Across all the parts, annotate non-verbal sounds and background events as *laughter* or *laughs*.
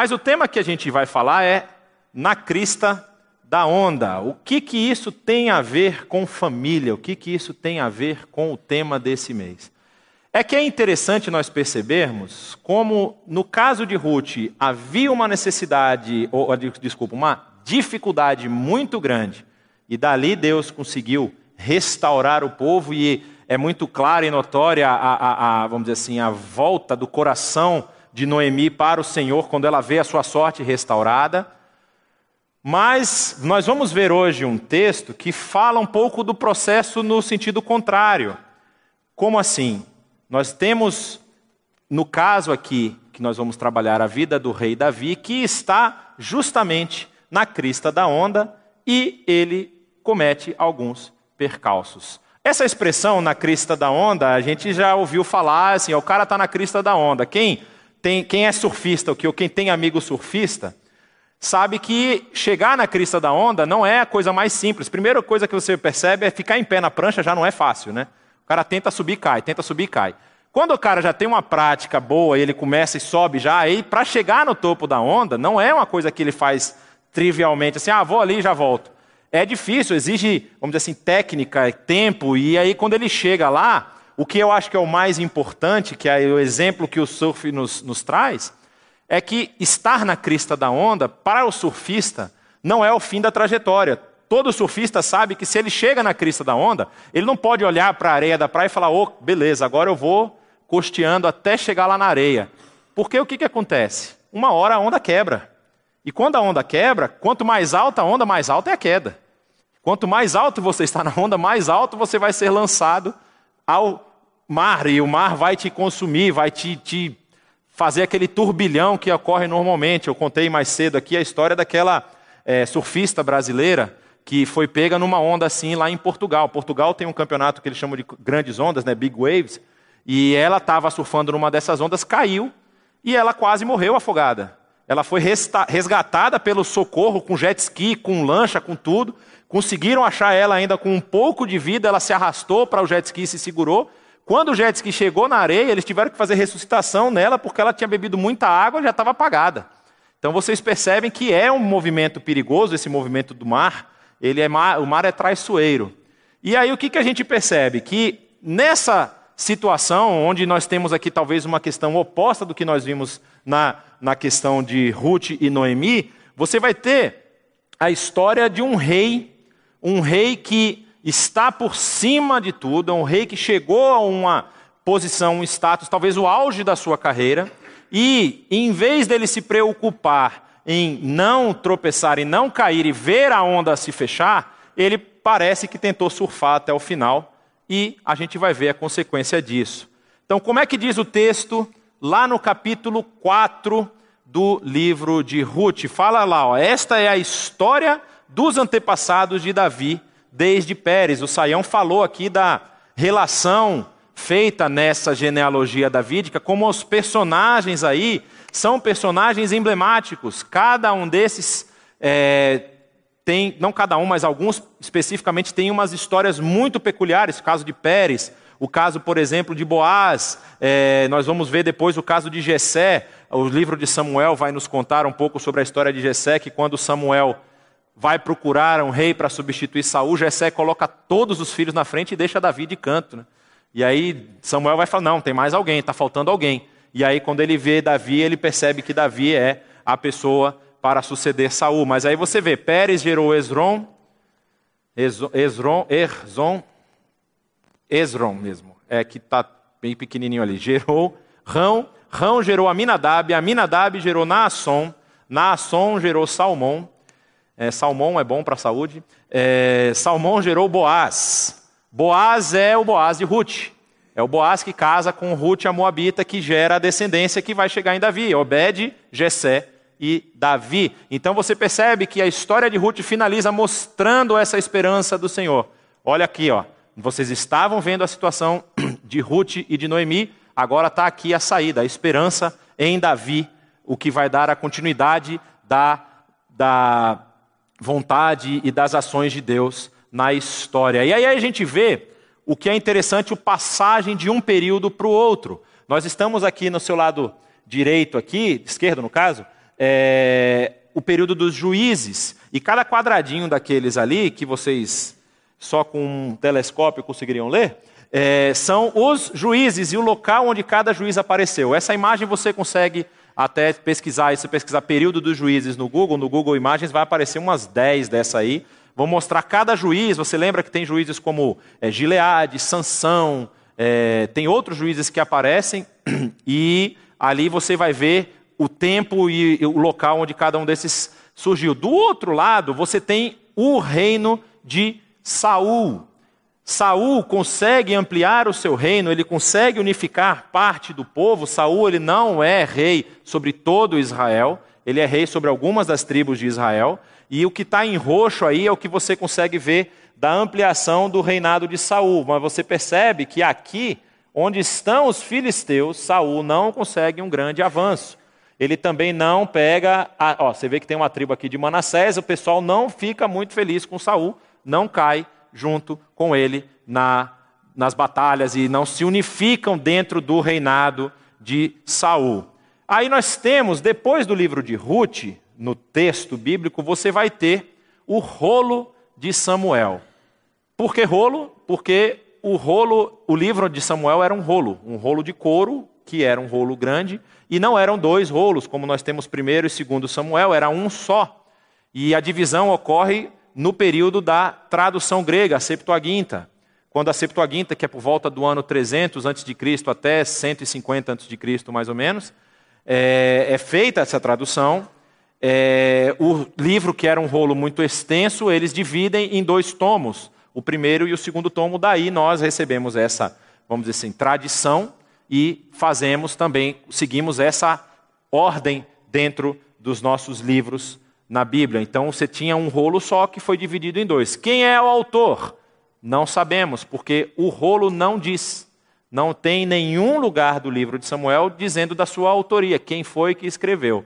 Mas o tema que a gente vai falar é na crista da onda. O que que isso tem a ver com família? O que que isso tem a ver com o tema desse mês? É que é interessante nós percebermos como, no caso de Ruth, havia uma necessidade, ou, desculpa, uma dificuldade muito grande, e dali Deus conseguiu restaurar o povo, e é muito clara e notória a, a, a, vamos dizer assim, a volta do coração de Noemi para o Senhor quando ela vê a sua sorte restaurada. Mas nós vamos ver hoje um texto que fala um pouco do processo no sentido contrário. Como assim? Nós temos, no caso aqui, que nós vamos trabalhar a vida do rei Davi, que está justamente na crista da onda e ele comete alguns percalços. Essa expressão na crista da onda, a gente já ouviu falar assim, o cara está na crista da onda. Quem, tem, quem é surfista, ou quem tem amigo surfista, sabe que chegar na crista da onda não é a coisa mais simples. Primeira coisa que você percebe é ficar em pé na prancha já não é fácil, né? O cara tenta subir cai, tenta subir cai. Quando o cara já tem uma prática boa e ele começa e sobe já, aí para chegar no topo da onda, não é uma coisa que ele faz trivialmente, assim, ah, vou ali e já volto. É difícil, exige, vamos dizer assim, técnica, tempo, e aí quando ele chega lá, o que eu acho que é o mais importante, que é o exemplo que o surf nos, nos traz, é que estar na crista da onda, para o surfista, não é o fim da trajetória. Todo surfista sabe que se ele chega na crista da onda, ele não pode olhar para a areia da praia e falar: oh, beleza, agora eu vou costeando até chegar lá na areia. Porque o que, que acontece? Uma hora a onda quebra. E quando a onda quebra, quanto mais alta a onda, mais alta é a queda. Quanto mais alto você está na onda, mais alto você vai ser lançado ao mar. E o mar vai te consumir, vai te, te fazer aquele turbilhão que ocorre normalmente. Eu contei mais cedo aqui a história daquela é, surfista brasileira que foi pega numa onda assim lá em Portugal. Portugal tem um campeonato que eles chamam de grandes ondas, né, big waves, e ela estava surfando numa dessas ondas, caiu e ela quase morreu afogada. Ela foi resgatada pelo socorro com jet ski, com lancha, com tudo. Conseguiram achar ela ainda com um pouco de vida, ela se arrastou para o jet ski e se segurou. Quando o jet ski chegou na areia, eles tiveram que fazer ressuscitação nela porque ela tinha bebido muita água e já estava apagada. Então vocês percebem que é um movimento perigoso, esse movimento do mar. Ele é o mar é traiçoeiro. E aí o que, que a gente percebe? Que nessa situação, onde nós temos aqui talvez uma questão oposta do que nós vimos na, na questão de Ruth e Noemi, você vai ter a história de um rei, um rei que está por cima de tudo, é um rei que chegou a uma posição, um status, talvez o auge da sua carreira, e em vez dele se preocupar em não tropeçar e não cair e ver a onda se fechar, ele parece que tentou surfar até o final e a gente vai ver a consequência disso. Então, como é que diz o texto lá no capítulo 4 do livro de Ruth? Fala lá, ó, esta é a história dos antepassados de Davi desde Pérez. O Saião falou aqui da relação feita nessa genealogia davídica, como os personagens aí são personagens emblemáticos. Cada um desses é, tem, não cada um, mas alguns especificamente têm umas histórias muito peculiares. O caso de Pérez, o caso, por exemplo, de Boaz. É, nós vamos ver depois o caso de Jessé. O livro de Samuel vai nos contar um pouco sobre a história de Jessé, que quando Samuel vai procurar um rei para substituir Saul, Jessé coloca todos os filhos na frente e deixa Davi de canto. Né? E aí Samuel vai falar: não, tem mais alguém, está faltando alguém. E aí, quando ele vê Davi, ele percebe que Davi é a pessoa para suceder Saul. Mas aí você vê, Pérez gerou Esron, Esron, Erzon, Esron mesmo, é que está bem pequenininho ali. Gerou Rão, Rão gerou Aminadab, Aminadab gerou Naasson, Naasson gerou Salmão, é, salmão é bom para a saúde. É, Salmão gerou Boaz. Boaz é o Boaz de Ruth. É o Boaz que casa com Ruth, a Moabita, que gera a descendência que vai chegar em Davi. Obed, Jessé e Davi. Então você percebe que a história de Ruth finaliza mostrando essa esperança do Senhor. Olha aqui, ó. Vocês estavam vendo a situação *clears throat* de Ruth e de Noemi, agora está aqui a saída, a esperança em Davi, o que vai dar a continuidade da, da vontade e das ações de Deus na história. E aí a gente vê o que é interessante, o passagem de um período para o outro. Nós estamos aqui no seu lado direito, aqui, esquerdo no caso, é, o período dos juízes. E cada quadradinho daqueles ali, que vocês só com um telescópio conseguiriam ler, é, são os juízes e o local onde cada juiz apareceu. Essa imagem você consegue até pesquisar, se pesquisar período dos juízes no Google, no Google Imagens vai aparecer umas 10 dessa aí. Vou mostrar cada juiz. Você lembra que tem juízes como é, Gileade, Sansão, é, tem outros juízes que aparecem *clears throat* e ali você vai ver o tempo e o local onde cada um desses surgiu. Do outro lado, você tem o reino de Saul. Saul consegue ampliar o seu reino, ele consegue unificar parte do povo. Saul ele não é rei sobre todo Israel, ele é rei sobre algumas das tribos de Israel. E o que está em roxo aí é o que você consegue ver da ampliação do reinado de Saul. Mas você percebe que aqui, onde estão os filisteus, Saul não consegue um grande avanço. Ele também não pega. A, ó, você vê que tem uma tribo aqui de Manassés, o pessoal não fica muito feliz com Saul, não cai junto com ele na, nas batalhas e não se unificam dentro do reinado de Saul. Aí nós temos, depois do livro de Ruth, no texto bíblico, você vai ter o rolo de Samuel. Por que rolo? Porque o rolo, o livro de Samuel era um rolo, um rolo de couro, que era um rolo grande, e não eram dois rolos, como nós temos primeiro e segundo Samuel, era um só. E a divisão ocorre no período da tradução grega, a Septuaginta. Quando a Septuaginta, que é por volta do ano 300 a.C. até 150 a.C., mais ou menos, é, é feita essa tradução, é, o livro, que era um rolo muito extenso, eles dividem em dois tomos o primeiro e o segundo tomo. Daí nós recebemos essa, vamos dizer assim, tradição e fazemos também, seguimos essa ordem dentro dos nossos livros na Bíblia. Então você tinha um rolo só que foi dividido em dois. Quem é o autor? Não sabemos, porque o rolo não diz. Não tem nenhum lugar do livro de Samuel dizendo da sua autoria, quem foi que escreveu.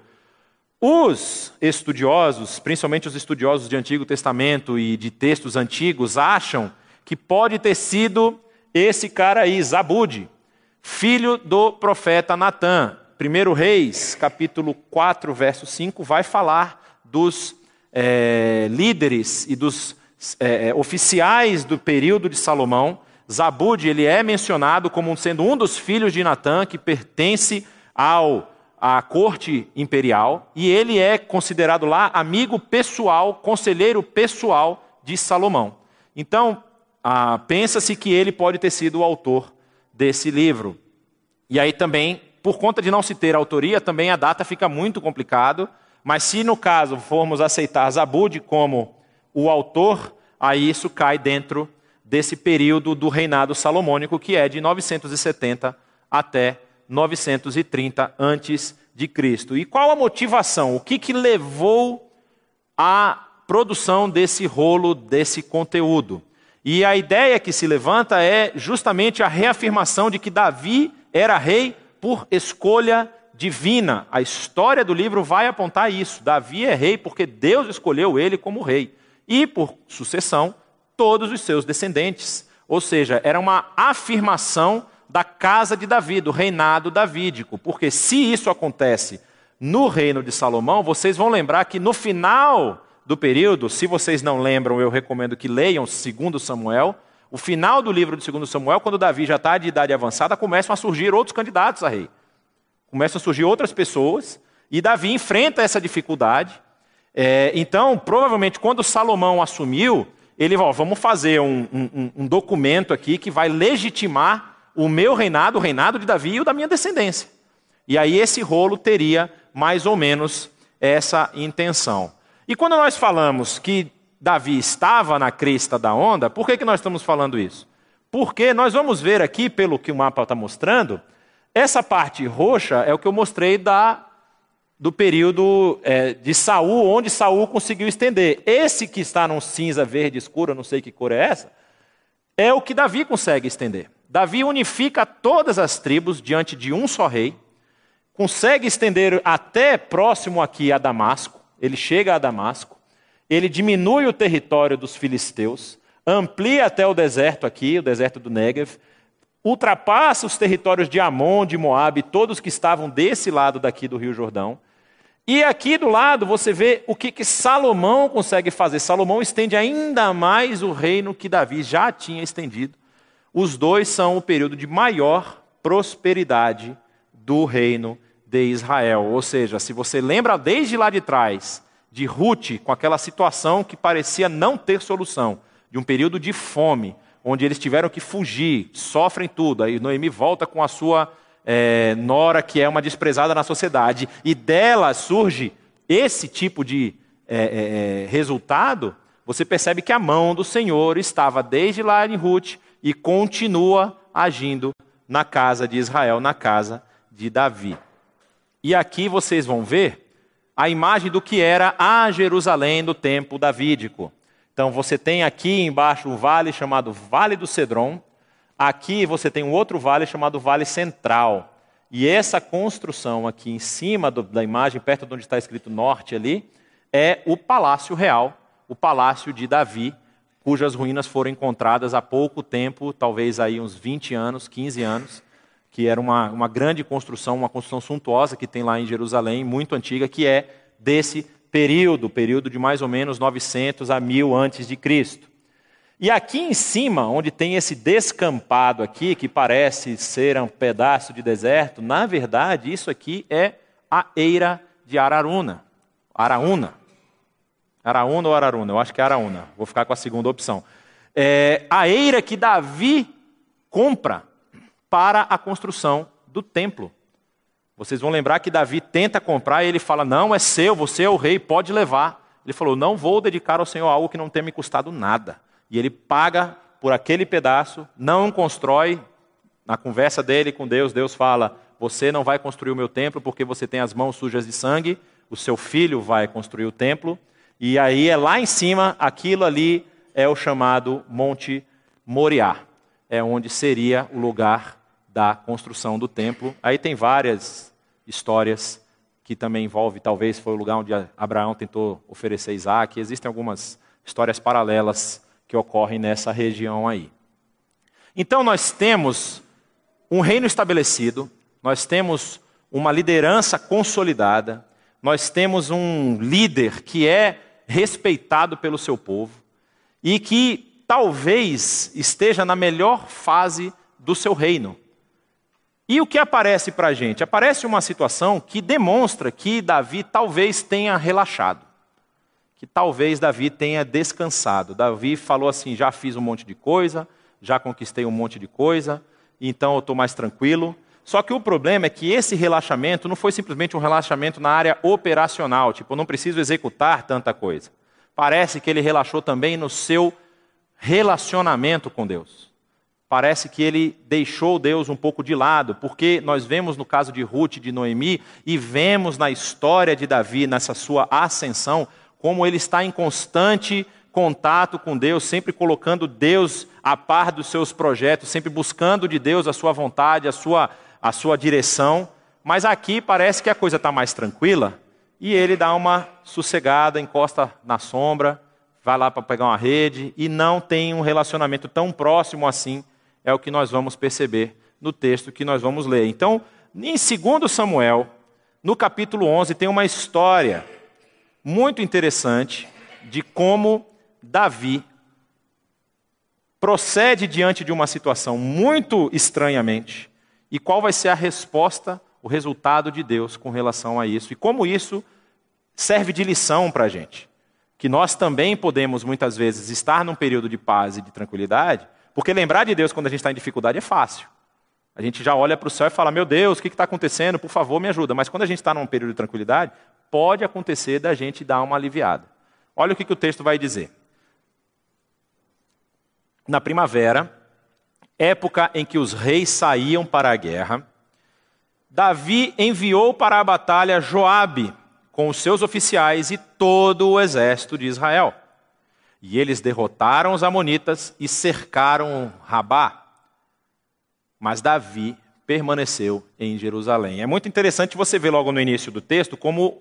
Os estudiosos, principalmente os estudiosos de Antigo Testamento e de textos antigos, acham que pode ter sido esse cara aí, Zabude, filho do profeta Natã. 1 Reis, capítulo 4, verso 5, vai falar dos é, líderes e dos é, oficiais do período de Salomão. Zabude ele é mencionado como sendo um dos filhos de Natã, que pertence ao à corte imperial e ele é considerado lá amigo pessoal, conselheiro pessoal de Salomão. Então, ah, pensa-se que ele pode ter sido o autor desse livro. E aí também, por conta de não se ter autoria, também a data fica muito complicado. Mas se no caso formos aceitar Zabud como o autor, aí isso cai dentro desse período do reinado salomônico, que é de 970 até 930 antes de Cristo. E qual a motivação? O que, que levou à produção desse rolo, desse conteúdo? E a ideia que se levanta é justamente a reafirmação de que Davi era rei por escolha divina. A história do livro vai apontar isso. Davi é rei porque Deus escolheu ele como rei. E, por sucessão, todos os seus descendentes. Ou seja, era uma afirmação da casa de Davi, do reinado davídico. Porque se isso acontece no reino de Salomão, vocês vão lembrar que no final do período, se vocês não lembram, eu recomendo que leiam 2 Samuel. O final do livro de 2 Samuel, quando Davi já está de idade avançada, começam a surgir outros candidatos a rei. Começam a surgir outras pessoas, e Davi enfrenta essa dificuldade. É, então, provavelmente, quando Salomão assumiu, ele falou: vamos fazer um, um, um documento aqui que vai legitimar o meu reinado, o reinado de Davi e o da minha descendência. E aí esse rolo teria mais ou menos essa intenção. E quando nós falamos que Davi estava na crista da onda, por que, que nós estamos falando isso? Porque nós vamos ver aqui, pelo que o mapa está mostrando, essa parte roxa é o que eu mostrei da, do período é, de Saul, onde Saul conseguiu estender. Esse que está num cinza verde escuro, não sei que cor é essa, é o que Davi consegue estender. Davi unifica todas as tribos diante de um só rei, consegue estender até próximo aqui a Damasco, ele chega a Damasco, ele diminui o território dos filisteus, amplia até o deserto aqui, o deserto do Negev, ultrapassa os territórios de Amon, de Moabe, todos que estavam desse lado daqui do Rio Jordão, E aqui do lado você vê o que, que Salomão consegue fazer. Salomão estende ainda mais o reino que Davi já tinha estendido. Os dois são o período de maior prosperidade do reino de Israel. Ou seja, se você lembra desde lá de trás de Ruth, com aquela situação que parecia não ter solução, de um período de fome, onde eles tiveram que fugir, sofrem tudo. Aí Noemi volta com a sua é, nora, que é uma desprezada na sociedade, e dela surge esse tipo de é, é, é resultado. Você percebe que a mão do Senhor estava desde lá em Ruth e continua agindo na casa de Israel, na casa de Davi. E aqui vocês vão ver a imagem do que era a Jerusalém do tempo davídico. Então você tem aqui embaixo um vale chamado Vale do Cedron. Aqui você tem um outro vale chamado Vale Central. E essa construção aqui em cima do, da imagem, perto de onde está escrito norte ali, é o Palácio Real, o Palácio de Davi, cujas ruínas foram encontradas há pouco tempo, talvez aí uns 20 anos, 15 anos, que era uma, uma grande construção, uma construção suntuosa que tem lá em Jerusalém, muito antiga, que é desse período, período de mais ou menos 900 a 1000 antes de Cristo. E aqui em cima, onde tem esse descampado aqui, que parece ser um pedaço de deserto, na verdade, isso aqui é a eira de Araruna. Araúna. Araúna ou Araruna? Eu acho que é Araúna. Vou ficar com a segunda opção. É a eira que Davi compra para a construção do templo. Vocês vão lembrar que Davi tenta comprar e ele fala: Não, é seu, você é o rei, pode levar. Ele falou: Não vou dedicar ao Senhor algo que não tenha me custado nada. E ele paga por aquele pedaço, não constrói. Na conversa dele com Deus, Deus fala: Você não vai construir o meu templo porque você tem as mãos sujas de sangue, o seu filho vai construir o templo. E aí é lá em cima, aquilo ali é o chamado Monte Moriá. É onde seria o lugar da construção do templo. Aí tem várias histórias que também envolve, talvez foi o lugar onde Abraão tentou oferecer Isaac. Existem algumas histórias paralelas que ocorrem nessa região aí. Então nós temos um reino estabelecido, nós temos uma liderança consolidada, nós temos um líder que é respeitado pelo seu povo e que talvez esteja na melhor fase do seu reino. E o que aparece para a gente? Aparece uma situação que demonstra que Davi talvez tenha relaxado, que talvez Davi tenha descansado. Davi falou assim: já fiz um monte de coisa, já conquistei um monte de coisa, então eu estou mais tranquilo. Só que o problema é que esse relaxamento não foi simplesmente um relaxamento na área operacional, tipo, eu não preciso executar tanta coisa. Parece que ele relaxou também no seu relacionamento com Deus parece que ele deixou Deus um pouco de lado, porque nós vemos no caso de Ruth e de Noemi e vemos na história de Davi, nessa sua ascensão, como ele está em constante contato com Deus, sempre colocando Deus a par dos seus projetos, sempre buscando de Deus a sua vontade, a sua, a sua direção. Mas aqui parece que a coisa está mais tranquila e ele dá uma sossegada, encosta na sombra, vai lá para pegar uma rede e não tem um relacionamento tão próximo assim é o que nós vamos perceber no texto que nós vamos ler. Então, em 2 Samuel, no capítulo 11, tem uma história muito interessante de como Davi procede diante de uma situação muito estranhamente e qual vai ser a resposta, o resultado de Deus com relação a isso e como isso serve de lição para a gente. Que nós também podemos muitas vezes estar num período de paz e de tranquilidade porque lembrar de Deus quando a gente está em dificuldade é fácil. A gente já olha para o céu e fala: Meu Deus, o que está acontecendo? Por favor, me ajuda. Mas quando a gente está num período de tranquilidade, pode acontecer da gente dar uma aliviada. Olha o que, que o texto vai dizer. Na primavera, época em que os reis saíam para a guerra, Davi enviou para a batalha Joabe com os seus oficiais e todo o exército de Israel. E eles derrotaram os Amonitas e cercaram Rabá. Mas Davi permaneceu em Jerusalém. É muito interessante você ver logo no início do texto como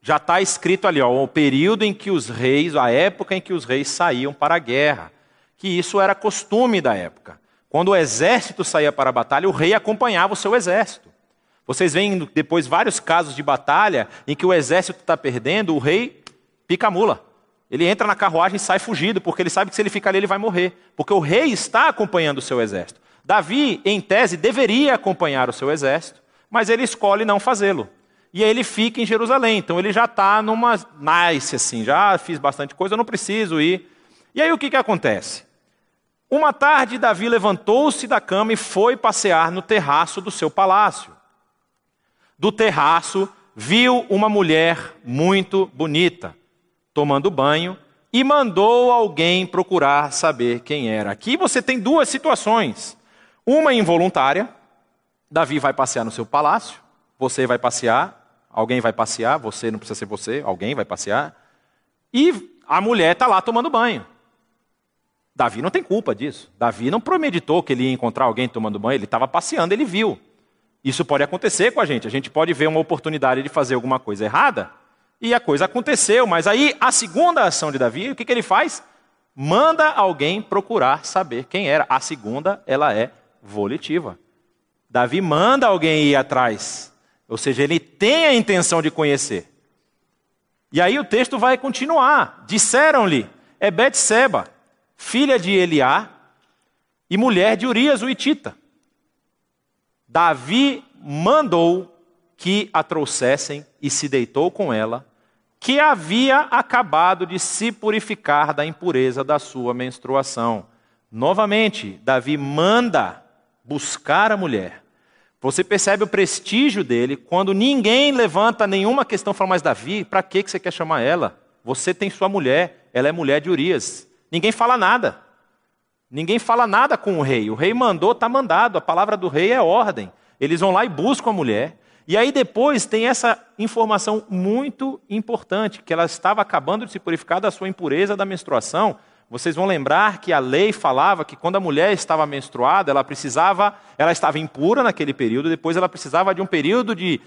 já está escrito ali, ó, o período em que os reis, a época em que os reis saíam para a guerra. Que isso era costume da época. Quando o exército saía para a batalha, o rei acompanhava o seu exército. Vocês veem depois vários casos de batalha em que o exército está perdendo, o rei pica a mula. Ele entra na carruagem e sai fugido, porque ele sabe que se ele ficar ali ele vai morrer. Porque o rei está acompanhando o seu exército. Davi, em tese, deveria acompanhar o seu exército, mas ele escolhe não fazê-lo. E aí ele fica em Jerusalém. Então ele já está numa nice, assim, já fiz bastante coisa, eu não preciso ir. E aí o que, que acontece? Uma tarde, Davi levantou-se da cama e foi passear no terraço do seu palácio. Do terraço, viu uma mulher muito bonita tomando banho e mandou alguém procurar saber quem era. Aqui você tem duas situações. Uma involuntária, Davi vai passear no seu palácio, você vai passear, alguém vai passear, você não precisa ser você, alguém vai passear, e a mulher está lá tomando banho. Davi não tem culpa disso. Davi não premeditou que ele ia encontrar alguém tomando banho, ele estava passeando, ele viu. Isso pode acontecer com a gente. A gente pode ver uma oportunidade de fazer alguma coisa errada e a coisa aconteceu, mas aí a segunda ação de Davi, o que, que ele faz? Manda alguém procurar saber quem era. A segunda, ela é volitiva. Davi manda alguém ir atrás. Ou seja, ele tem a intenção de conhecer. E aí o texto vai continuar. Disseram-lhe, é Betseba, filha de Eliá e mulher de Urias o Itita. Davi mandou que a trouxessem e se deitou com ela que havia acabado de se purificar da impureza da sua menstruação. Novamente, Davi manda buscar a mulher. Você percebe o prestígio dele quando ninguém levanta nenhuma questão, fala, mas Davi, para que você quer chamar ela? Você tem sua mulher, ela é mulher de Urias. Ninguém fala nada. Ninguém fala nada com o rei. O rei mandou, está mandado. A palavra do rei é ordem. Eles vão lá e buscam a mulher. E aí depois tem essa informação muito importante, que ela estava acabando de se purificar da sua impureza da menstruação. Vocês vão lembrar que a lei falava que quando a mulher estava menstruada, ela precisava, ela estava impura naquele período, depois ela precisava de um período de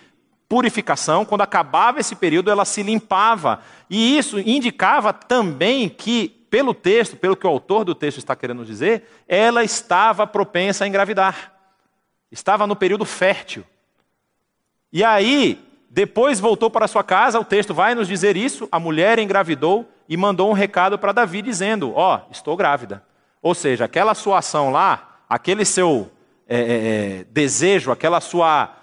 purificação, quando acabava esse período ela se limpava. E isso indicava também que, pelo texto, pelo que o autor do texto está querendo dizer, ela estava propensa a engravidar. Estava no período fértil. E aí, depois voltou para sua casa, o texto vai nos dizer isso. A mulher engravidou e mandou um recado para Davi dizendo: Ó, oh, estou grávida. Ou seja, aquela sua ação lá, aquele seu é, é, é, desejo, aquela sua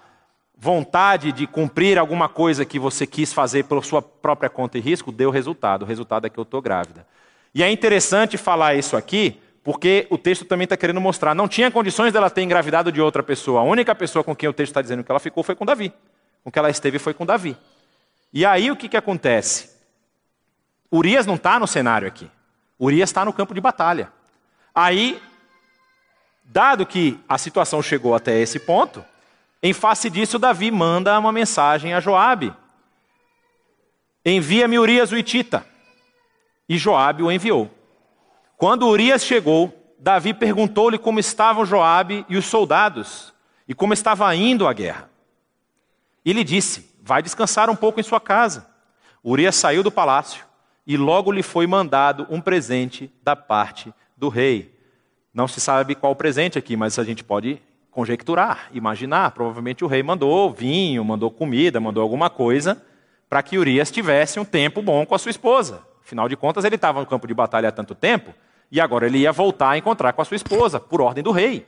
vontade de cumprir alguma coisa que você quis fazer pela sua própria conta e risco, deu resultado. O resultado é que eu estou grávida. E é interessante falar isso aqui, porque o texto também está querendo mostrar. Não tinha condições dela ter engravidado de outra pessoa. A única pessoa com quem o texto está dizendo que ela ficou foi com Davi. Com que ela esteve foi com Davi. E aí o que, que acontece? Urias não está no cenário aqui. Urias está no campo de batalha. Aí, dado que a situação chegou até esse ponto, em face disso, Davi manda uma mensagem a Joabe. Envia-me Urias o Itita. E Joabe o enviou. Quando Urias chegou, Davi perguntou-lhe como estavam Joabe e os soldados e como estava indo a guerra. E lhe disse: Vai descansar um pouco em sua casa. Urias saiu do palácio e logo lhe foi mandado um presente da parte do rei. Não se sabe qual presente aqui, mas a gente pode conjecturar, imaginar. Provavelmente o rei mandou vinho, mandou comida, mandou alguma coisa para que Urias tivesse um tempo bom com a sua esposa. Afinal de contas, ele estava no campo de batalha há tanto tempo e agora ele ia voltar a encontrar com a sua esposa, por ordem do rei.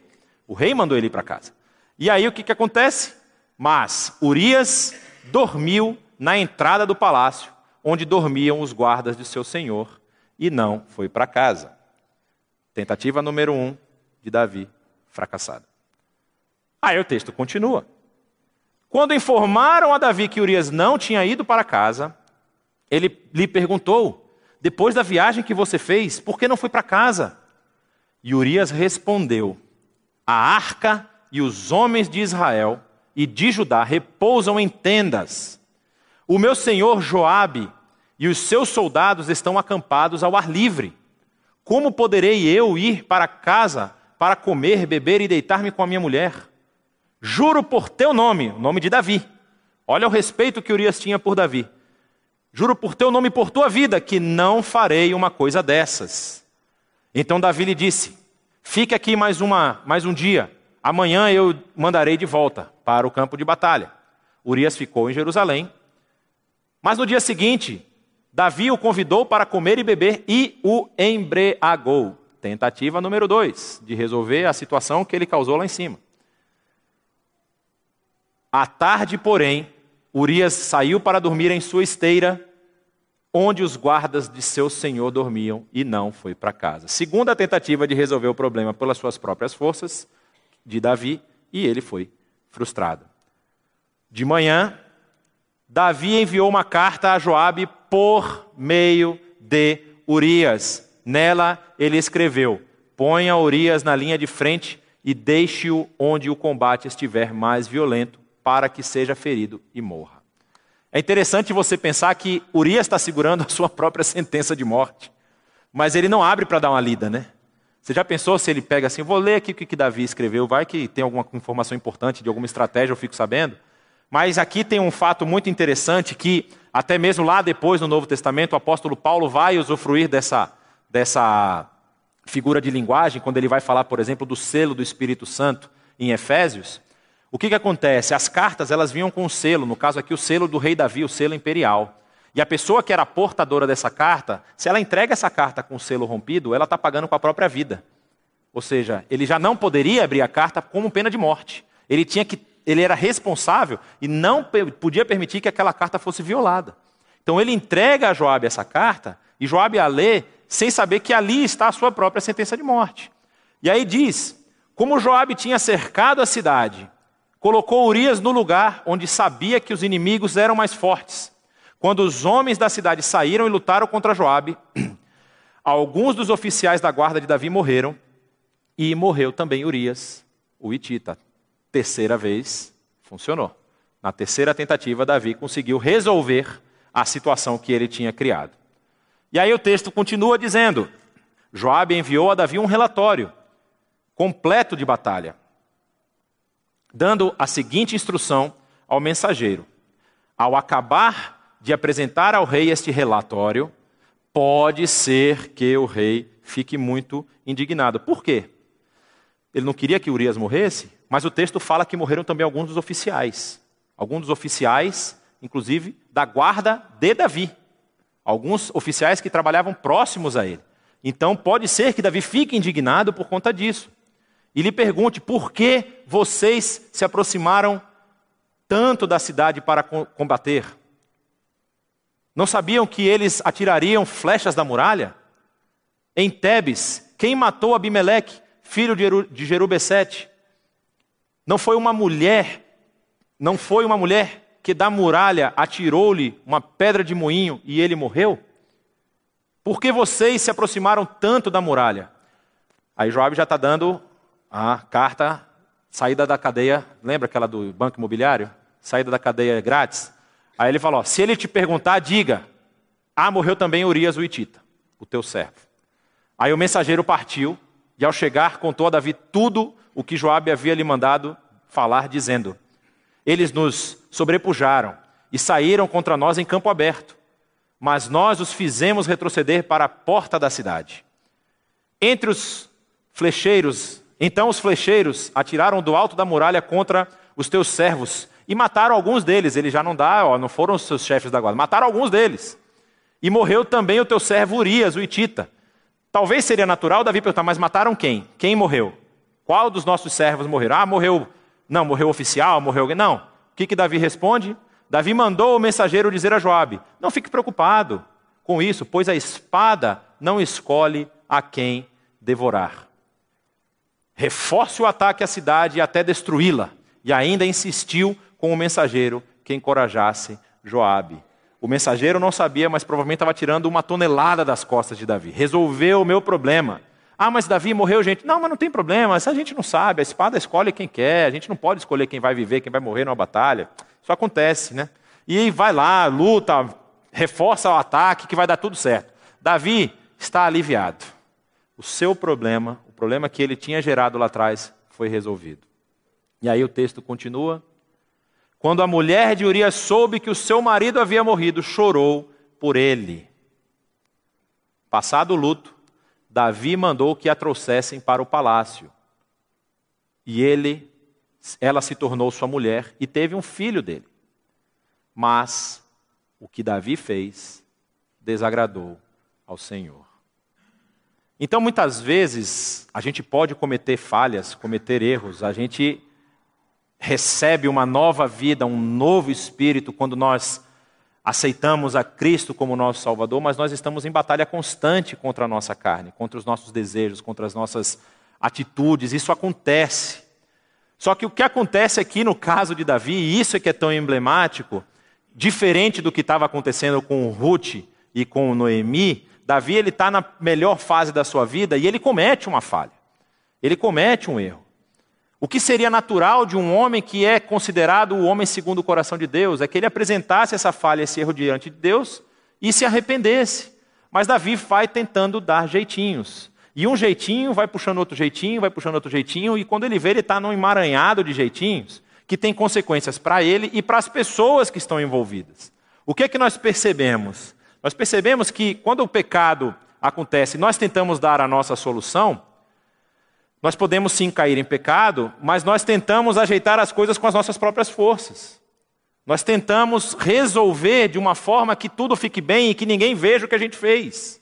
O rei mandou ele para casa. E aí o que, que acontece? Mas Urias dormiu na entrada do palácio, onde dormiam os guardas de seu senhor, e não foi para casa. Tentativa número um de Davi, fracassada. Aí o texto continua. Quando informaram a Davi que Urias não tinha ido para casa, ele lhe perguntou: depois da viagem que você fez, por que não foi para casa? E Urias respondeu: A arca e os homens de Israel e de Judá repousam em tendas. O meu senhor Joabe e os seus soldados estão acampados ao ar livre. Como poderei eu ir para casa para comer, beber e deitar-me com a minha mulher? Juro por teu nome, o nome de Davi. Olha o respeito que Urias tinha por Davi. Juro por teu nome e por tua vida que não farei uma coisa dessas. Então Davi lhe disse: Fique aqui mais, uma, mais um dia, amanhã eu mandarei de volta. para o campo de batalha. Urias ficou em Jerusalém. Mas no dia seguinte, Davi o convidou para comer e beber e o embriagou. Tentativa número dois, de resolver a situação que ele causou lá em cima. À tarde, porém, Urias saiu para dormir em sua esteira, onde os guardas de seu senhor dormiam, e não foi para casa. Segunda tentativa de resolver o problema pelas suas próprias forças, de Davi, e ele foi frustrado. De manhã, Davi enviou uma carta a Joabe por meio de Urias. Nela ele escreveu: Ponha Urias na linha de frente e deixe-o onde o combate estiver mais violento, para que seja ferido e morra. É interessante você pensar que Urias está segurando a sua própria sentença de morte, mas ele não abre para dar uma lida, né? Você já pensou se ele pega assim, vou ler aqui o que Davi escreveu, vai que tem alguma informação importante de alguma estratégia, eu fico sabendo. Mas aqui tem um fato muito interessante que, até mesmo lá depois no Novo Testamento, o apóstolo Paulo vai usufruir dessa, dessa figura de linguagem, quando ele vai falar, por exemplo, do selo do Espírito Santo em Efésios. O que, que acontece? As cartas elas vinham com um selo, no caso aqui o selo do rei Davi, o selo imperial. E a pessoa que era portadora dessa carta, se ela entrega essa carta com o selo rompido, ela está pagando com a própria vida. Ou seja, ele já não poderia abrir a carta como pena de morte. Ele tinha que, ele era responsável e não podia permitir que aquela carta fosse violada. Então ele entrega a Joabe essa carta e Joabe a lê sem saber que ali está a sua própria sentença de morte. E aí diz: como Joabe tinha cercado a cidade colocou Urias no lugar onde sabia que os inimigos eram mais fortes. Quando os homens da cidade saíram e lutaram contra Joabe, *clears throat* alguns dos oficiais da guarda de Davi morreram e morreu também Urias, o Itita. Terceira vez funcionou. Na terceira tentativa, Davi conseguiu resolver a situação que ele tinha criado. E aí o texto continua dizendo: Joabe enviou a Davi um relatório completo de batalha dando a seguinte instrução ao mensageiro: Ao acabar de apresentar ao rei este relatório, pode ser que o rei fique muito indignado. Por quê? Ele não queria que Urias morresse, mas o texto fala que morreram também alguns dos oficiais. Alguns dos oficiais, inclusive, da guarda de Davi. Alguns oficiais que trabalhavam próximos a ele. Então pode ser que Davi fique indignado por conta disso e lhe pergunte por que vocês se aproximaram tanto da cidade para combater. Não sabiam que eles atirariam flechas da muralha? Em Tebes, quem matou Abimeleque, filho de Jerubecete? Não foi uma mulher, não foi uma mulher que da muralha atirou-lhe uma pedra de moinho e ele morreu? Por que vocês se aproximaram tanto da muralha? Aí Joab já está dando a carta, saída da cadeia, lembra aquela do banco imobiliário? Saída da cadeia grátis. Aí ele falou: se ele te perguntar, diga: Ah, morreu também Urias o Itita, o teu servo. Aí o mensageiro partiu e ao chegar contou a Davi tudo o que Joabe havia lhe mandado falar, dizendo: Eles nos sobrepujaram e saíram contra nós em campo aberto, mas nós os fizemos retroceder para a porta da cidade. Entre os flecheiros então os flecheiros atiraram do alto da muralha contra os teus servos e mataram alguns deles. Ele já não dá, ó, não foram os seus chefes da guarda, mataram alguns deles. E morreu também o teu servo Urias, o Itita. Talvez seria natural Davi perguntar, mas mataram quem? Quem morreu? Qual dos nossos servos morreram? Ah, morreu. Não, morreu oficial, morreu alguém. Não. O que, que Davi responde? Davi mandou o mensageiro dizer a Joabe: Não fique preocupado com isso, pois a espada não escolhe a quem devorar reforce o ataque à cidade até destruí-la. E ainda insistiu com o mensageiro que encorajasse Joabe. O mensageiro não sabia, mas provavelmente estava tirando uma tonelada das costas de Davi. Resolveu o meu problema. Ah, mas Davi morreu, gente. Não, mas não tem problema. Se a gente não sabe, a espada escolhe quem quer. A gente não pode escolher quem vai viver, quem vai morrer numa batalha. Isso acontece, né? E vai lá, luta, reforça o ataque, que vai dar tudo certo. Davi está aliviado. O seu problema problema que ele tinha gerado lá atrás foi resolvido. E aí o texto continua. Quando a mulher de Urias soube que o seu marido havia morrido, chorou por ele. Passado o luto, Davi mandou que a trouxessem para o palácio. E ele ela se tornou sua mulher e teve um filho dele. Mas o que Davi fez desagradou ao Senhor. Então, muitas vezes, a gente pode cometer falhas, cometer erros, a gente recebe uma nova vida, um novo espírito quando nós aceitamos a Cristo como nosso Salvador, mas nós estamos em batalha constante contra a nossa carne, contra os nossos desejos, contra as nossas atitudes. Isso acontece. Só que o que acontece aqui no caso de Davi, e isso é que é tão emblemático, diferente do que estava acontecendo com Ruth e com Noemi, Davi ele está na melhor fase da sua vida e ele comete uma falha. Ele comete um erro. O que seria natural de um homem que é considerado o homem segundo o coração de Deus é que ele apresentasse essa falha, esse erro diante de Deus e se arrependesse. Mas Davi vai tentando dar jeitinhos. E um jeitinho vai puxando outro jeitinho, vai puxando outro jeitinho, e quando ele vê, ele está num emaranhado de jeitinhos que tem consequências para ele e para as pessoas que estão envolvidas. O que é que nós percebemos? Nós percebemos que quando o pecado acontece, nós tentamos dar a nossa solução, nós podemos sim cair em pecado, mas nós tentamos ajeitar as coisas com as nossas próprias forças. Nós tentamos resolver de uma forma que tudo fique bem e que ninguém veja o que a gente fez.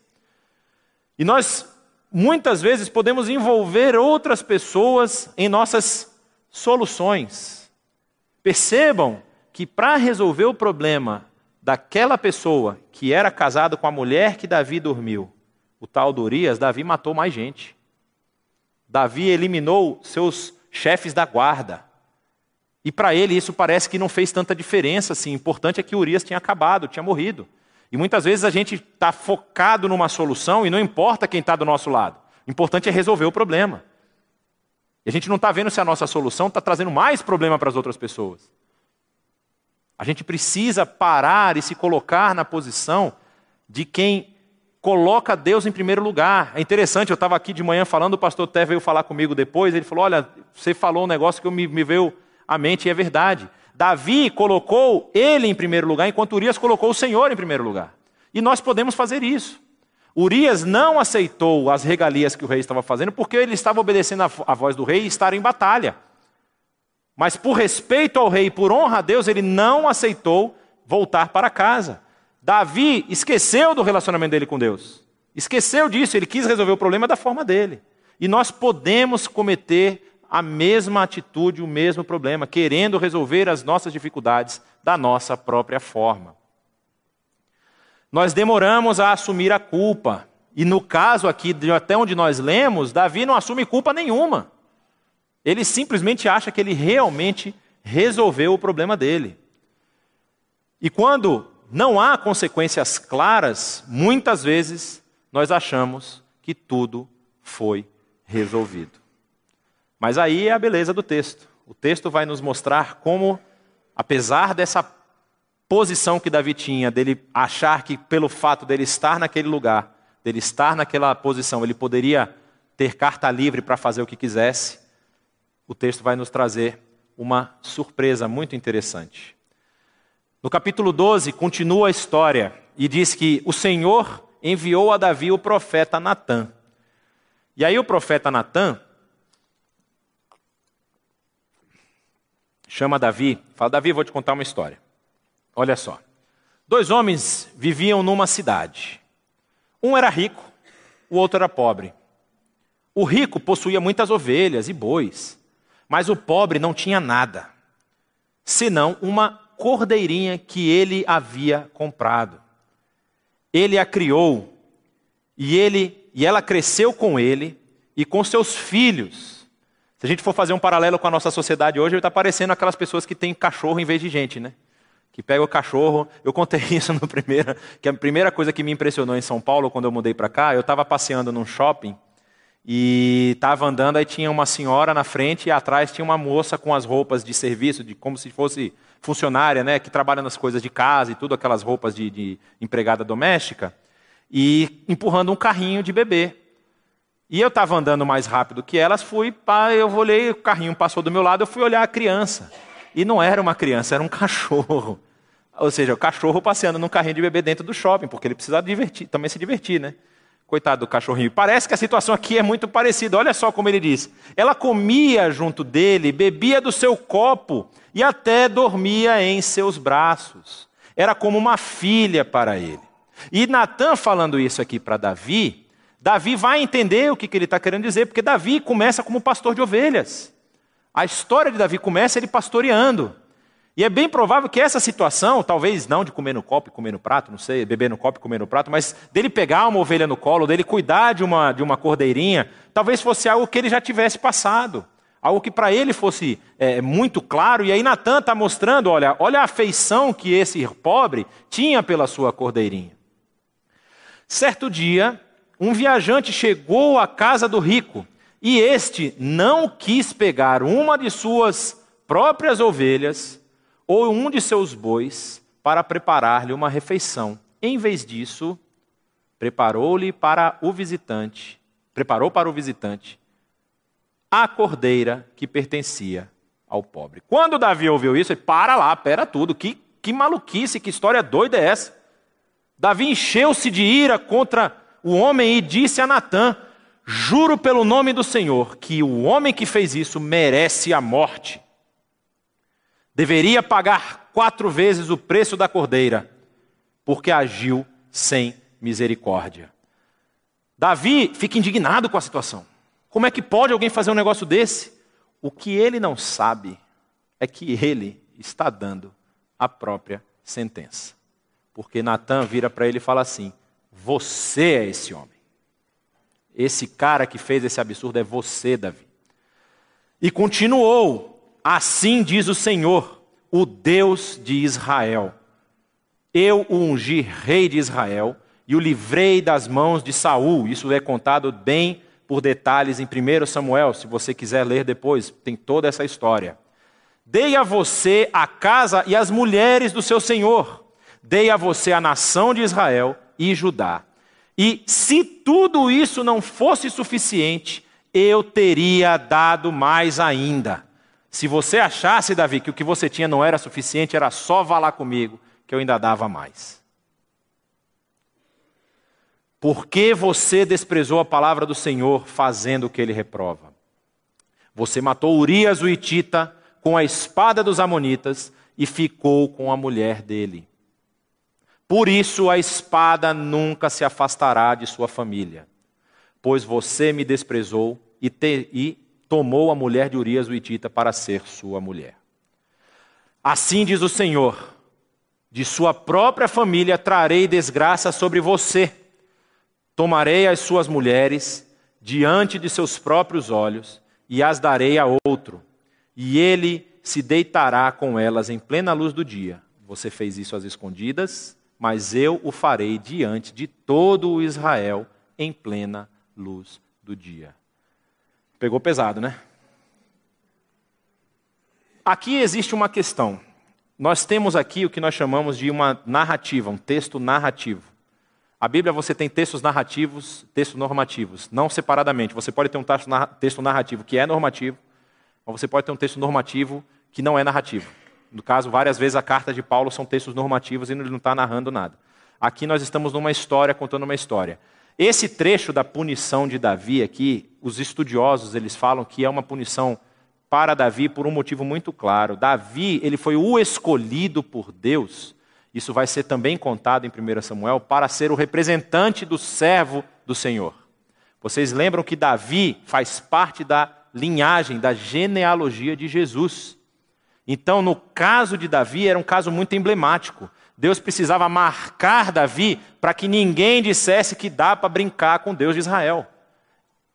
E nós, muitas vezes, podemos envolver outras pessoas em nossas soluções. Percebam que para resolver o problema daquela pessoa que era casado com a mulher que Davi dormiu, o tal do Urias, Davi matou mais gente. Davi eliminou seus chefes da guarda. E para ele isso parece que não fez tanta diferença assim. O importante é que Urias tinha acabado, tinha morrido. E muitas vezes a gente está focado numa solução e não importa quem está do nosso lado. O importante é resolver o problema. E a gente não está vendo se a nossa solução está trazendo mais problema para as outras pessoas. A gente precisa parar e se colocar na posição de quem coloca Deus em primeiro lugar. É interessante, eu estava aqui de manhã falando, o pastor Té veio falar comigo depois, ele falou: Olha, você falou um negócio que me, me veio à mente e é verdade. Davi colocou ele em primeiro lugar, enquanto Urias colocou o Senhor em primeiro lugar. E nós podemos fazer isso. Urias não aceitou as regalias que o rei estava fazendo, porque ele estava obedecendo a voz do rei e estar em batalha. Mas por respeito ao rei, por honra a Deus, ele não aceitou voltar para casa. Davi esqueceu do relacionamento dele com Deus. Esqueceu disso, ele quis resolver o problema da forma dele. E nós podemos cometer a mesma atitude, o mesmo problema, querendo resolver as nossas dificuldades da nossa própria forma. Nós demoramos a assumir a culpa. E no caso aqui, até onde nós lemos, Davi não assume culpa nenhuma. Ele simplesmente acha que ele realmente resolveu o problema dele. E quando não há consequências claras, muitas vezes nós achamos que tudo foi resolvido. Mas aí é a beleza do texto. O texto vai nos mostrar como, apesar dessa posição que Davi tinha, dele achar que pelo fato dele estar naquele lugar, dele estar naquela posição, ele poderia ter carta livre para fazer o que quisesse, o texto vai nos trazer uma surpresa muito interessante. No capítulo 12, continua a história e diz que o Senhor enviou a Davi o profeta Natã. E aí o profeta Natã chama Davi, fala: Davi, vou te contar uma história. Olha só. Dois homens viviam numa cidade. Um era rico, o outro era pobre. O rico possuía muitas ovelhas e bois, mas o pobre não tinha nada, senão uma cordeirinha que ele havia comprado. Ele a criou e ele e ela cresceu com ele e com seus filhos. Se a gente for fazer um paralelo com a nossa sociedade hoje, está parecendo aquelas pessoas que têm cachorro em vez de gente, né? Que pega o cachorro. Eu contei *laughs* isso no primeiro, que a primeira coisa que me impressionou em São Paulo quando eu mudei para cá, eu estava passeando num shopping e estava andando, aí tinha uma senhora na frente e atrás tinha uma moça com as roupas de serviço, de como se fosse funcionária, né, que trabalha nas coisas de casa e tudo, aquelas roupas de, de empregada doméstica, e empurrando um carrinho de bebê. E eu estava andando mais rápido que elas, fui, eu olhei, o carrinho passou do meu lado, eu fui olhar a criança. E não era uma criança, era um *laughs* cachorro. Ou seja, o cachorro passeando num carrinho de bebê dentro do shopping, porque ele precisa divertir, também se divertir, né? Coitado do cachorrinho. Parece que a situação aqui é muito parecida. Olha só como ele diz. Ela comia junto dele, bebia do seu copo e até dormia em seus braços. Era como uma filha para ele. E Natan falando isso aqui para Davi, Davi vai entender o que, que ele está querendo dizer, porque Davi começa como pastor de ovelhas. A história de Davi começa ele pastoreando. E é bem provável que essa situação, talvez não de comer no copo e comer no prato, não sei, beber no copo e comer no prato, mas dele pegar uma ovelha no colo, dele cuidar de uma, de uma cordeirinha, talvez fosse algo que ele já tivesse passado. Algo que para ele fosse é, muito claro. E aí Natan está mostrando, olha, olha a afeição que esse pobre tinha pela sua cordeirinha. Certo dia, um viajante chegou à casa do rico e este não quis pegar uma de suas próprias ovelhas ou um de seus bois para preparar-lhe uma refeição. Em vez disso, preparou-lhe para o visitante, preparou para o visitante a cordeira que pertencia ao pobre. Quando Davi ouviu isso, ele para lá, pera tudo, que, que maluquice, que história doida é essa? Davi encheu-se de ira contra o homem e disse a Natã: Juro pelo nome do Senhor que o homem que fez isso merece a morte deveria pagar quatro vezes o preço da cordeira, porque agiu sem misericórdia. Davi fica indignado com a situação. Como é que pode alguém fazer um negócio desse? O que ele não sabe é que ele está dando a própria sentença. Porque Natan vira para ele e fala assim: Você é esse homem. Esse cara que fez esse absurdo é você, Davi. E continuou Assim diz o Senhor, o Deus de Israel: Eu o ungi rei de Israel e o livrei das mãos de Saul. Isso é contado bem por detalhes em 1 Samuel, se você quiser ler depois, tem toda essa história. Dei a você a casa e as mulheres do seu senhor. Dei a você a nação de Israel e Judá. E se tudo isso não fosse suficiente, eu teria dado mais ainda. Se você achasse, Davi, que o que você tinha não era suficiente, era só vá lá comigo, que eu ainda dava mais. Por que você desprezou a palavra do Senhor, fazendo o que ele reprova? Você matou Urias o Itita com a espada dos Amonitas e ficou com a mulher dele. Por isso a espada nunca se afastará de sua família, pois você me desprezou e, te, e tomou a mulher de Urias o Itita para ser sua mulher. Assim diz o Senhor: de sua própria família trarei desgraça sobre você. Tomarei as suas mulheres diante de seus próprios olhos e as darei a outro, e ele se deitará com elas em plena luz do dia. Você fez isso às escondidas, mas eu o farei diante de todo o Israel em plena luz do dia. Pegou pesado, né? Aqui existe uma questão. Nós temos aqui o que nós chamamos de uma narrativa, um texto narrativo. A Bíblia você tem textos narrativos, textos normativos, não separadamente. Você pode ter um texto narrativo que é normativo, ou você pode ter um texto normativo que não é narrativo. No caso, várias vezes a carta de Paulo são textos normativos e ele não está narrando nada. Aqui nós estamos numa história, contando uma história. Esse trecho da punição de Davi aqui, os estudiosos eles falam que é uma punição para Davi por um motivo muito claro. Davi, ele foi o escolhido por Deus. Isso vai ser também contado em 1 Samuel para ser o representante do servo do Senhor. Vocês lembram que Davi faz parte da linhagem, da genealogia de Jesus. Então, no caso de Davi, era um caso muito emblemático. Deus precisava marcar Davi para que ninguém dissesse que dá para brincar com Deus de Israel.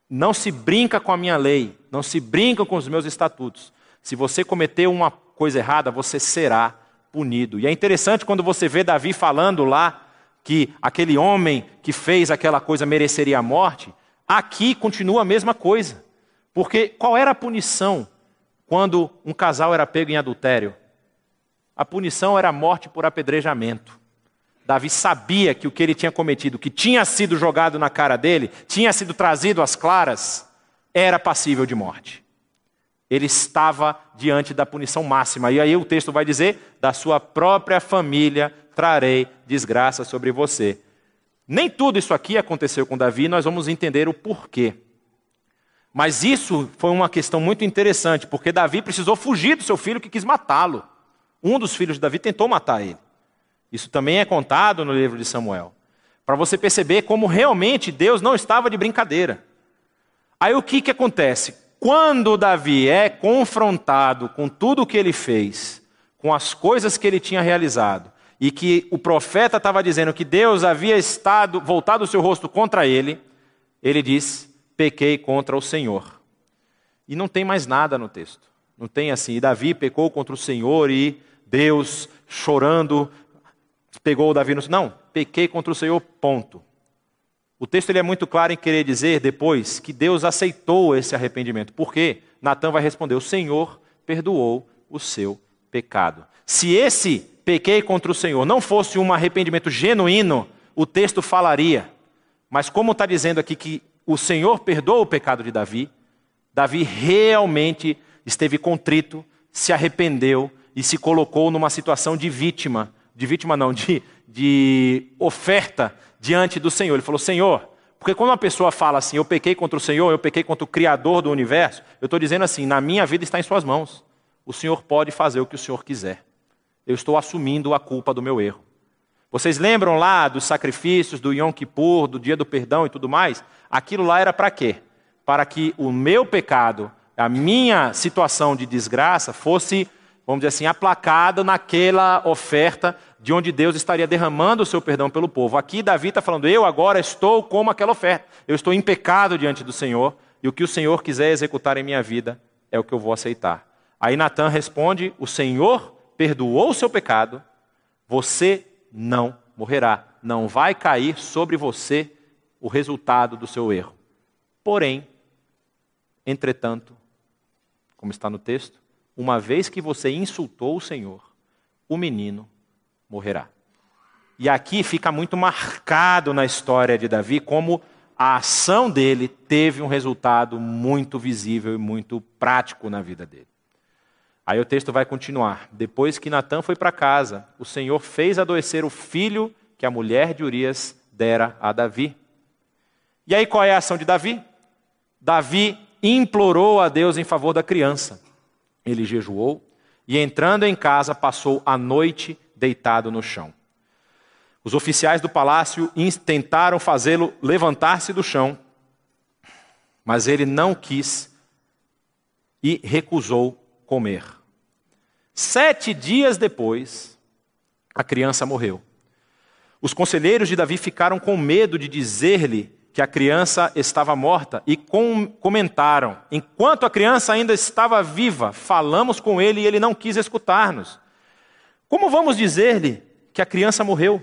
Não se brinca com a minha lei, não se brinca com os meus estatutos. Se você cometer uma coisa errada, você será punido. E é interessante quando você vê Davi falando lá que aquele homem que fez aquela coisa mereceria a morte, aqui continua a mesma coisa. Porque qual era a punição quando um casal era pego em adultério? A punição era a morte por apedrejamento. Davi sabia que o que ele tinha cometido, que tinha sido jogado na cara dele, tinha sido trazido às claras, era passível de morte. Ele estava diante da punição máxima. E aí o texto vai dizer: da sua própria família trarei desgraça sobre você. Nem tudo isso aqui aconteceu com Davi, nós vamos entender o porquê. Mas isso foi uma questão muito interessante, porque Davi precisou fugir do seu filho que quis matá-lo. Um dos filhos de Davi tentou matar ele. Isso também é contado no livro de Samuel. Para você perceber como realmente Deus não estava de brincadeira. Aí o que, que acontece? Quando Davi é confrontado com tudo o que ele fez, com as coisas que ele tinha realizado, e que o profeta estava dizendo que Deus havia estado voltado o seu rosto contra ele, ele diz: pequei contra o Senhor. E não tem mais nada no texto. Não tem assim, e Davi pecou contra o Senhor e Deus chorando pegou o Davi no Não, pequei contra o Senhor, ponto. O texto ele é muito claro em querer dizer depois que Deus aceitou esse arrependimento. Por quê? Natan vai responder: o Senhor perdoou o seu pecado. Se esse pequei contra o Senhor não fosse um arrependimento genuíno, o texto falaria. Mas como está dizendo aqui que o Senhor perdoa o pecado de Davi, Davi realmente esteve contrito, se arrependeu e se colocou numa situação de vítima, de vítima não, de, de oferta diante do Senhor. Ele falou: Senhor, porque quando uma pessoa fala assim, eu pequei contra o Senhor, eu pequei contra o Criador do universo, eu estou dizendo assim, na minha vida está em Suas mãos. O Senhor pode fazer o que o Senhor quiser eu estou assumindo a culpa do meu erro. Vocês lembram lá dos sacrifícios do Yom Kippur, do dia do perdão e tudo mais? Aquilo lá era para quê? Para que o meu pecado, a minha situação de desgraça fosse, vamos dizer assim, aplacada naquela oferta de onde Deus estaria derramando o seu perdão pelo povo. Aqui Davi está falando, eu agora estou como aquela oferta. Eu estou em pecado diante do Senhor e o que o Senhor quiser executar em minha vida é o que eu vou aceitar. Aí Natan responde, o Senhor perdoou o seu pecado, você não morrerá. Não vai cair sobre você o resultado do seu erro. Porém, entretanto, como está no texto, uma vez que você insultou o Senhor, o menino morrerá. E aqui fica muito marcado na história de Davi como a ação dele teve um resultado muito visível e muito prático na vida dele. Aí o texto vai continuar. Depois que Natã foi para casa, o Senhor fez adoecer o filho que a mulher de Urias dera a Davi. E aí qual é a ação de Davi? Davi implorou a Deus em favor da criança. Ele jejuou e, entrando em casa, passou a noite deitado no chão. Os oficiais do palácio tentaram fazê-lo levantar-se do chão, mas ele não quis e recusou comer. Sete dias depois, a criança morreu. Os conselheiros de Davi ficaram com medo de dizer-lhe que a criança estava morta e com comentaram: enquanto a criança ainda estava viva, falamos com ele e ele não quis escutar-nos. Como vamos dizer-lhe que a criança morreu?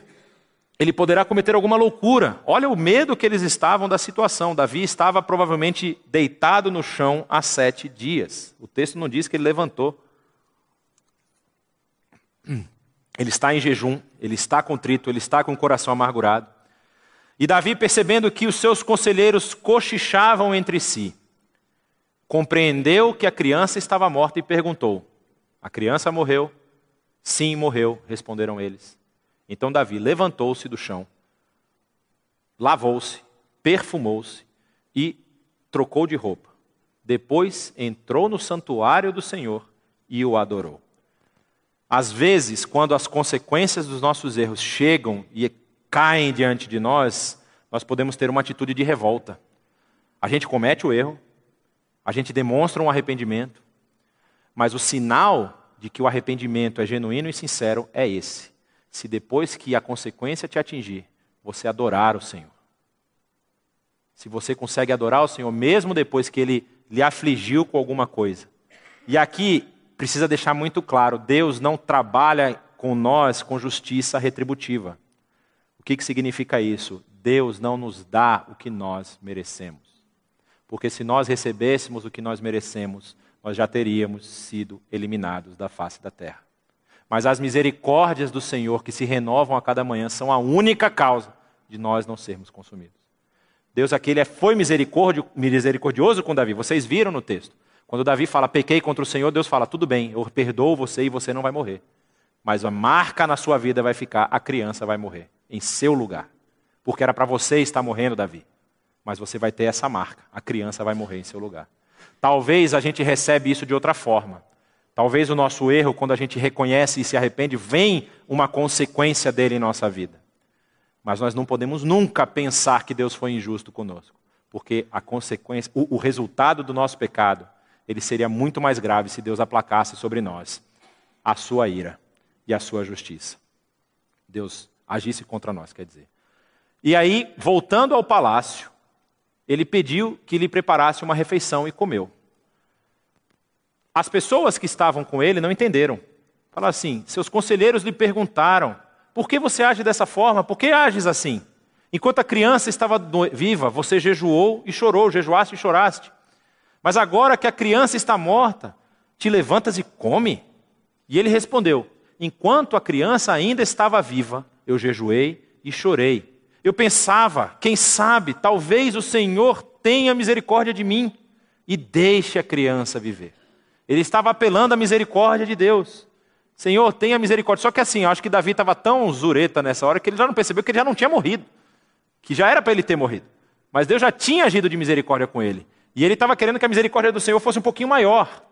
Ele poderá cometer alguma loucura. Olha o medo que eles estavam da situação. Davi estava provavelmente deitado no chão há sete dias. O texto não diz que ele levantou. Ele está em jejum, ele está contrito, ele está com o coração amargurado. E Davi, percebendo que os seus conselheiros cochichavam entre si, compreendeu que a criança estava morta e perguntou: A criança morreu? Sim, morreu, responderam eles. Então Davi levantou-se do chão, lavou-se, perfumou-se e trocou de roupa. Depois entrou no santuário do Senhor e o adorou. Às vezes, quando as consequências dos nossos erros chegam e caem diante de nós, nós podemos ter uma atitude de revolta. A gente comete o erro, a gente demonstra um arrependimento, mas o sinal de que o arrependimento é genuíno e sincero é esse: se depois que a consequência te atingir, você adorar o Senhor. Se você consegue adorar o Senhor mesmo depois que ele lhe afligiu com alguma coisa. E aqui precisa deixar muito claro: Deus não trabalha com nós com justiça retributiva. Que, que significa isso? Deus não nos dá o que nós merecemos. Porque se nós recebêssemos o que nós merecemos, nós já teríamos sido eliminados da face da terra. Mas as misericórdias do Senhor que se renovam a cada manhã são a única causa de nós não sermos consumidos. Deus aqui é, foi misericordioso com Davi, vocês viram no texto. Quando Davi fala, pequei contra o Senhor, Deus fala, tudo bem, eu perdoo você e você não vai morrer. Mas a marca na sua vida vai ficar, a criança vai morrer, em seu lugar. porque era para você estar morrendo, Davi. Mas você vai ter essa marca, a criança vai morrer em seu lugar. Talvez a gente recebe isso de outra forma. Talvez o nosso erro, quando a gente reconhece e se arrepende, vem uma consequência dele em nossa vida. Mas nós não podemos nunca pensar que Deus foi injusto conosco, porque a consequência, o, o resultado do nosso pecado, ele seria muito mais grave se Deus aplacasse sobre nós a sua ira e a sua justiça. Deus agisse contra nós, quer dizer. E aí, voltando ao palácio, ele pediu que lhe preparasse uma refeição e comeu. As pessoas que estavam com ele não entenderam. Falaram assim: seus conselheiros lhe perguntaram por que você age dessa forma? Por que ages assim? Enquanto a criança estava viva, você jejuou e chorou, jejuaste e choraste. Mas agora que a criança está morta, te levantas e come? E ele respondeu: Enquanto a criança ainda estava viva, eu jejuei e chorei. Eu pensava, quem sabe, talvez o Senhor tenha misericórdia de mim e deixe a criança viver. Ele estava apelando à misericórdia de Deus. Senhor, tenha misericórdia. Só que assim, eu acho que Davi estava tão zureta nessa hora que ele já não percebeu que ele já não tinha morrido. Que já era para ele ter morrido. Mas Deus já tinha agido de misericórdia com ele. E ele estava querendo que a misericórdia do Senhor fosse um pouquinho maior.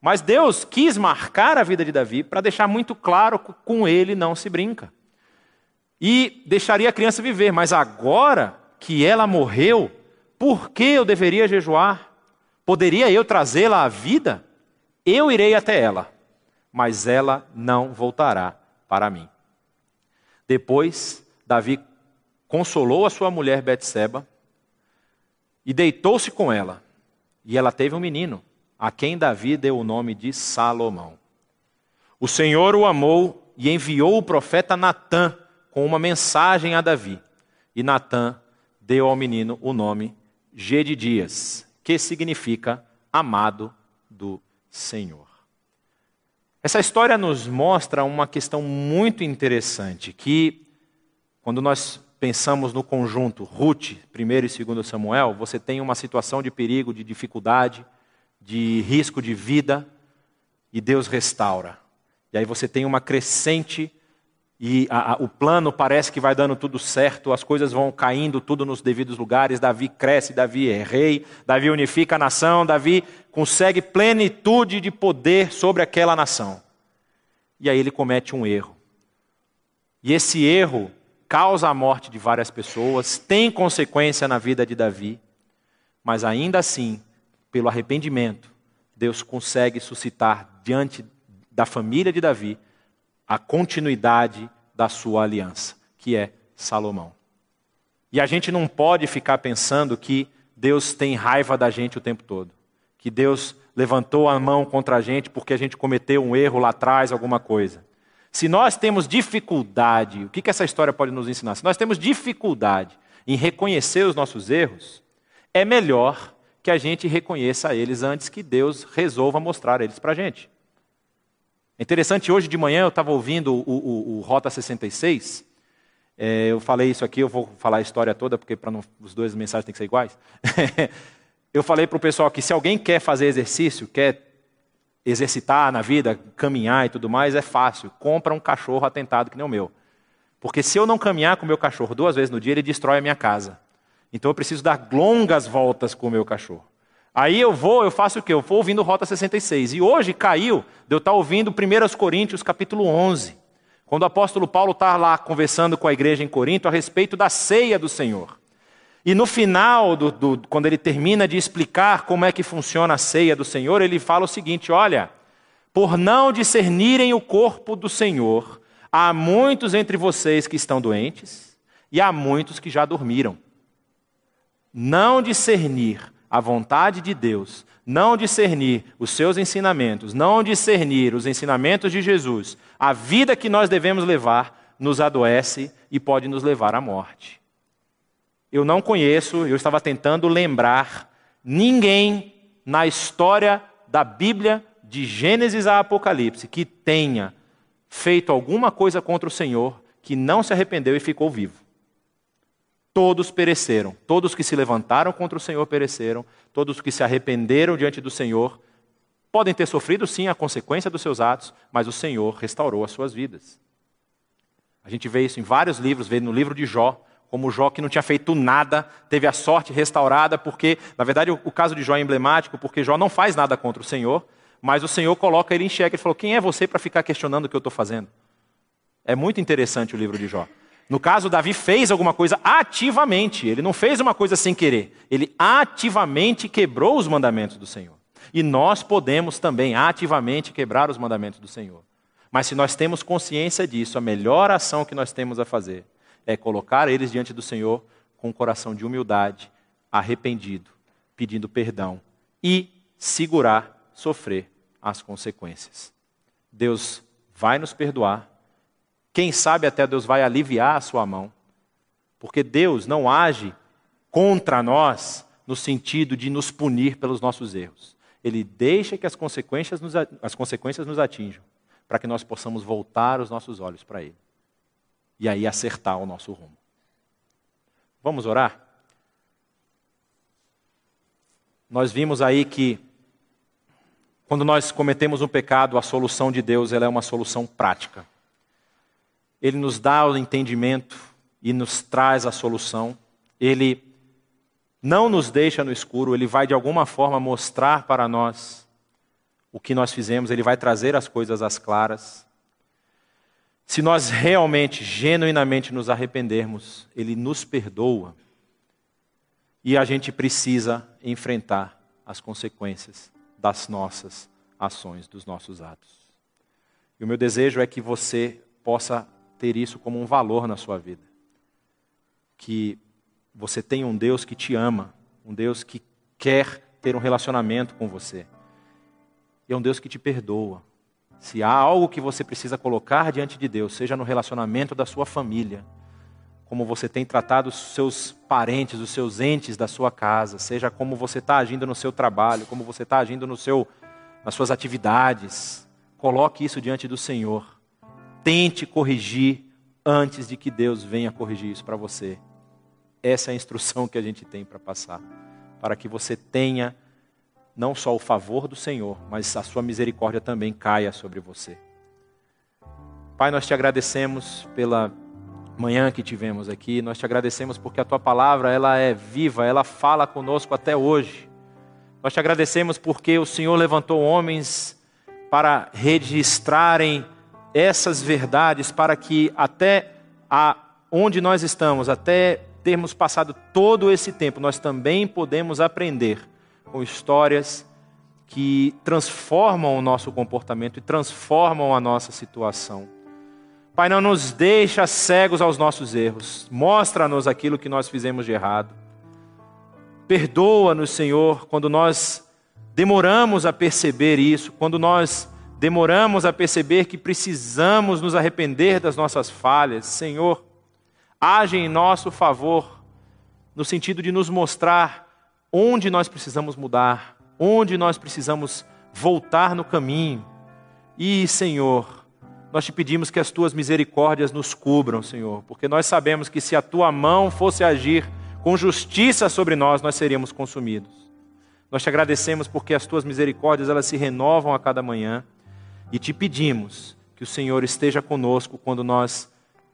Mas Deus quis marcar a vida de Davi para deixar muito claro que com ele não se brinca. E deixaria a criança viver. Mas agora que ela morreu, por que eu deveria jejuar? Poderia eu trazê-la à vida? Eu irei até ela mas ela não voltará para mim. Depois, Davi consolou a sua mulher Betseba e deitou-se com ela. E ela teve um menino, a quem Davi deu o nome de Salomão. O Senhor o amou e enviou o profeta Natã com uma mensagem a Davi. E Natã deu ao menino o nome Gedidias, que significa amado do Senhor. Essa história nos mostra uma questão muito interessante, que quando nós pensamos no conjunto Ruth, 1 e 2 Samuel, você tem uma situação de perigo, de dificuldade, de risco de vida, e Deus restaura. E aí você tem uma crescente e a, a, o plano parece que vai dando tudo certo, as coisas vão caindo tudo nos devidos lugares. Davi cresce, Davi é rei, Davi unifica a nação, Davi consegue plenitude de poder sobre aquela nação. E aí ele comete um erro. E esse erro causa a morte de várias pessoas, tem consequência na vida de Davi, mas ainda assim, pelo arrependimento, Deus consegue suscitar diante da família de Davi a continuidade da sua aliança, que é Salomão. E a gente não pode ficar pensando que Deus tem raiva da gente o tempo todo, que Deus levantou a mão contra a gente porque a gente cometeu um erro lá atrás, alguma coisa. Se nós temos dificuldade, o que, que essa história pode nos ensinar? Se nós temos dificuldade em reconhecer os nossos erros, é melhor que a gente reconheça eles antes que Deus resolva mostrar eles para a gente. É interessante, hoje de manhã eu estava ouvindo o, o, o, Rota 66. É, eu falei isso aqui, eu vou falar a história toda, porque para os dois mensagens têm que ser iguais. *laughs* eu falei para o pessoal que se alguém quer fazer exercício, quer exercitar na vida, caminhar e tudo mais, é fácil. Compra um cachorro atentado que nem o meu. Porque se eu não caminhar com o meu cachorro duas vezes no dia, ele destrói a minha casa. Então eu preciso dar longas voltas com o meu cachorro. Aí eu vou, eu faço o quê? Eu vou ouvindo Rota 66. E hoje caiu de eu estar ouvindo 1 Coríntios capítulo 11. Quando o apóstolo Paulo está lá conversando com a igreja em Corinto a respeito da ceia do Senhor. E no final, do, do, quando ele termina de explicar como é que funciona a ceia do Senhor, ele fala o seguinte: olha, por não discernirem o corpo do Senhor, há muitos entre vocês que estão doentes e há muitos que já dormiram. Não discernir a vontade de Deus, não discernir os seus ensinamentos, não discernir os ensinamentos de Jesus, a vida que nós devemos levar nos adoece e pode nos levar à morte. Eu não conheço, eu estava tentando lembrar ninguém na história da Bíblia, de Gênesis a Apocalipse, que tenha feito alguma coisa contra o Senhor, que não se arrependeu e ficou vivo todos pereceram. Todos que se levantaram contra o Senhor pereceram. Todos que se arrependeram diante do Senhor podem ter sofrido sim a consequência dos seus atos, mas o Senhor restaurou as suas vidas. A gente vê isso em vários livros, vê no livro de Jó, como Jó que não tinha feito nada, teve a sorte restaurada, porque, na verdade, o, caso de Jó é emblemático, porque Jó não faz nada contra o Senhor, mas o Senhor coloca ele em xeque. Ele falou: Quem é você para ficar questionando o que eu estou fazendo? É muito interessante o livro de Jó. No caso, Davi fez alguma coisa ativamente, ele não fez uma coisa sem querer, ele ativamente quebrou os mandamentos do Senhor. E nós podemos também ativamente quebrar os mandamentos do Senhor. Mas se nós temos consciência disso, a melhor ação que nós temos a fazer é colocar eles diante do Senhor com um coração de humildade, arrependido, pedindo perdão e segurar, sofrer as consequências. Deus vai nos perdoar. Quem sabe até Deus vai aliviar a sua mão. Porque Deus não age contra nós no sentido de nos punir pelos nossos erros. Ele deixa que as consequências nos, as consequências nos atinjam, para que nós possamos voltar os nossos olhos para Ele e aí acertar o nosso rumo. Vamos orar? Nós vimos aí que quando nós cometemos um pecado, a solução de Deus ela é uma solução prática. Ele nos dá o entendimento e nos traz a solução. Ele não nos deixa no escuro, ele vai de alguma forma mostrar para nós o que nós fizemos, ele vai trazer as coisas às claras. Se nós realmente, genuinamente nos arrependermos, Ele nos perdoa. E a gente precisa enfrentar as consequências das nossas ações, dos nossos atos. E o meu desejo é que você possa ter isso como um valor na sua vida. Que você tenha um Deus que te ama, um Deus que quer ter um relacionamento com você. E é um Deus que te perdoa, se há algo que você precisa colocar diante de Deus, seja no relacionamento da sua família, como você tem tratado os seus parentes, os seus entes da sua casa, seja como você está agindo no seu trabalho, como você está agindo no seu, nas suas atividades, coloque isso diante do Senhor. Tente corrigir antes de que Deus venha corrigir isso para você. Essa é a instrução que a gente tem para passar, para que você tenha não só o favor do Senhor, mas a sua misericórdia também caia sobre você. Pai, nós te agradecemos pela manhã que tivemos aqui, nós te agradecemos porque a tua palavra, ela é viva, ela fala conosco até hoje. Nós te agradecemos porque o Senhor levantou homens para registrarem essas verdades para que até a, onde nós estamos, até termos passado todo esse tempo, nós também podemos aprender com histórias que transformam o nosso comportamento e transformam a nossa situação. Pai, não nos deixa cegos aos nossos erros. Mostra-nos aquilo que nós fizemos de errado. Perdoa-nos, Senhor, quando nós demoramos a perceber isso, quando nós demoramos a perceber que precisamos nos arrepender das nossas falhas. Senhor, age em nosso favor, no sentido de nos mostrar onde nós precisamos mudar, onde nós precisamos voltar no caminho. E, Senhor, nós te pedimos que as tuas misericórdias nos cubram, Senhor, porque nós sabemos que se a tua mão fosse agir com justiça sobre nós, nós seríamos consumidos. Nós te agradecemos porque as tuas misericórdias elas se renovam a cada manhã e te pedimos que o Senhor esteja conosco quando nós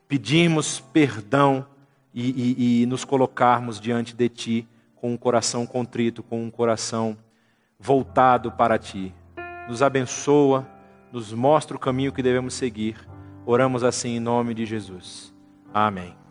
pedimos perdão e, e, e nos colocarmos diante de Ti com um coração contrito, com um coração voltado para Ti. Nos abençoa, nos mostra o caminho que devemos seguir. Oramos assim em nome de Jesus. Amém.